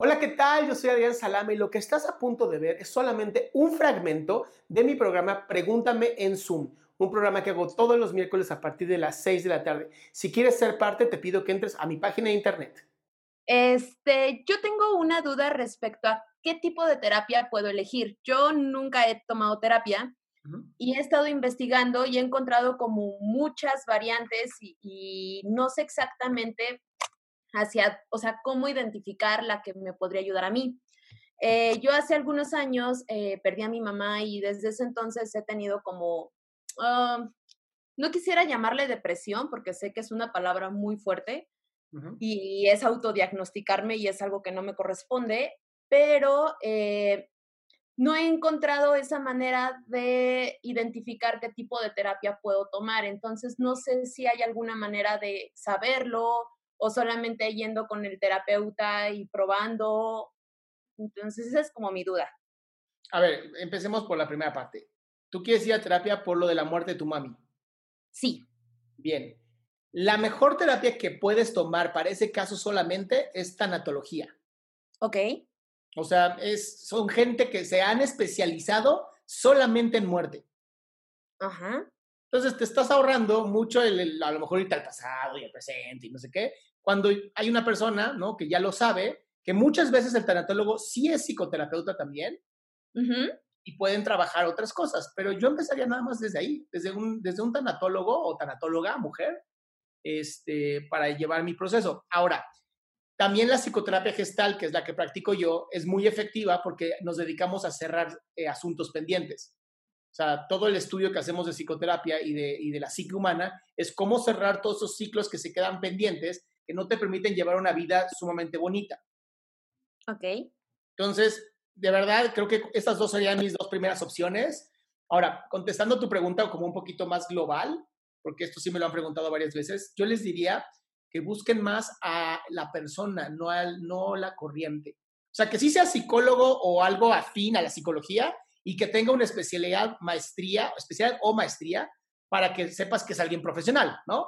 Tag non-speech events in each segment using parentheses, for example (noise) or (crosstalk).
Hola, ¿qué tal? Yo soy Adrián Salama y lo que estás a punto de ver es solamente un fragmento de mi programa Pregúntame en Zoom. Un programa que hago todos los miércoles a partir de las 6 de la tarde. Si quieres ser parte, te pido que entres a mi página de internet. Este, yo tengo una duda respecto a qué tipo de terapia puedo elegir. Yo nunca he tomado terapia y he estado investigando y he encontrado como muchas variantes y, y no sé exactamente hacia, o sea, cómo identificar la que me podría ayudar a mí. Eh, yo hace algunos años eh, perdí a mi mamá y desde ese entonces he tenido como, ah, no quisiera llamarle depresión porque sé que es una palabra muy fuerte y es autodiagnosticarme y es algo que no me corresponde, pero eh, no he encontrado esa manera de identificar qué tipo de terapia puedo tomar. Entonces, no sé si hay alguna manera de saberlo o solamente yendo con el terapeuta y probando. Entonces, esa es como mi duda. A ver, empecemos por la primera parte. ¿Tú quieres ir a terapia por lo de la muerte de tu mami? Sí. Bien. La mejor terapia que puedes tomar para ese caso solamente es tanatología. Ok. O sea, es, son gente que se han especializado solamente en muerte. Ajá. Entonces te estás ahorrando mucho el, el- a lo mejor irte al pasado y al presente y no sé qué, cuando hay una persona, ¿no? Que ya lo sabe, que muchas veces el tanatólogo sí es psicoterapeuta también Ujú. y pueden trabajar otras cosas, pero yo empezaría nada más desde ahí, desde un, desde un tanatólogo o tanatóloga, mujer, este, para llevar mi proceso. Ahora, también la psicoterapia gestal, que es la que practico yo, es muy efectiva porque nos dedicamos a cerrar eh, asuntos pendientes. O sea, todo el estudio que hacemos de psicoterapia y de, y de la psique humana es cómo cerrar todos esos ciclos que se quedan pendientes, que no te permiten llevar una vida sumamente bonita. Ok. Entonces, de verdad, creo que estas dos serían mis dos primeras opciones. Ahora, contestando tu pregunta como un poquito más global, porque esto sí me lo han preguntado varias veces, yo les diría que busquen más a la persona, no, al, no la corriente. O sea, que sí sea psicólogo o algo afín a la psicología y que tenga una especialidad, maestría, especialidad o maestría, para que sepas que es alguien profesional, ¿no?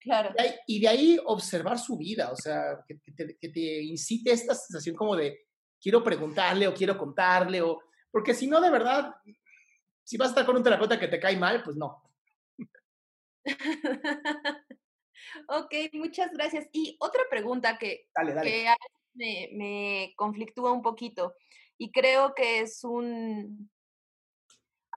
Claro. Y de ahí- Y de ahí observar su vida, o sea, que, que te, que te incite esta sensación como de quiero preguntarle o quiero contarle, o porque si no, de verdad, si vas a estar con un terapeuta que te cae mal, pues no. (laughs) ok, muchas gracias. Y otra pregunta que, Dale, dale. que me, me conflictúa un poquito y creo que es un,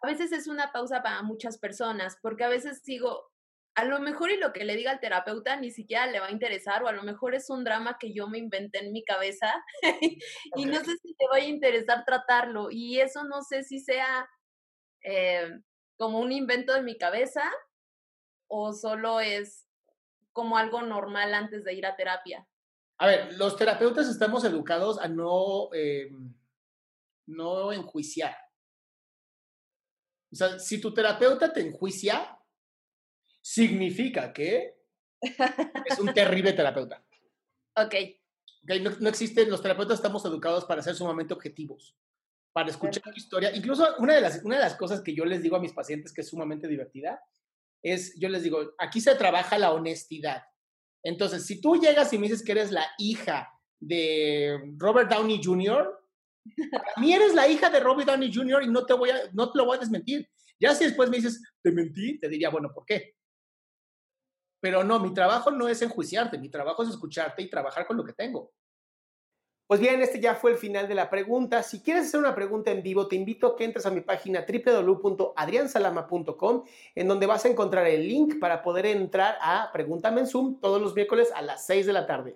a veces es una pausa para muchas personas, porque a veces digo, a lo mejor y lo que le diga al terapeuta ni siquiera le va a interesar, o a lo mejor es un drama que yo me inventé en mi cabeza (laughs) y no sé si te vaya a interesar tratarlo, y eso no sé si sea eh, como un invento de mi cabeza o solo es como algo normal antes de ir a terapia. A ver, los terapeutas estamos educados a no, eh, no enjuiciar. O sea, si tu terapeuta te enjuicia, significa que es un (laughs) terrible terapeuta. Ok, ¿ok? No, no existen, los terapeutas estamos educados para ser sumamente objetivos, para escuchar tu historia. Incluso una de, las, una de las cosas que yo les digo a mis pacientes que es sumamente divertida es, yo les digo, aquí se trabaja la honestidad. Entonces, si tú llegas y me dices que eres la hija de Robert Downey Jr., mí eres la hija de Robert Downey Jr. y no te, voy a, no te lo voy a desmentir. Ya si después me dices, te mentí, te diría, bueno, ¿por qué? Pero no, mi trabajo no es enjuiciarte, mi trabajo es escucharte y trabajar con lo que tengo. Pues bien, este ya fue el final de la pregunta. Si quieres hacer una pregunta en vivo, te invito a que entres a mi página www.adriansalama.com, en donde vas a encontrar el link para poder entrar a Pregúntame en Zoom todos los miércoles a las 6 de la tarde.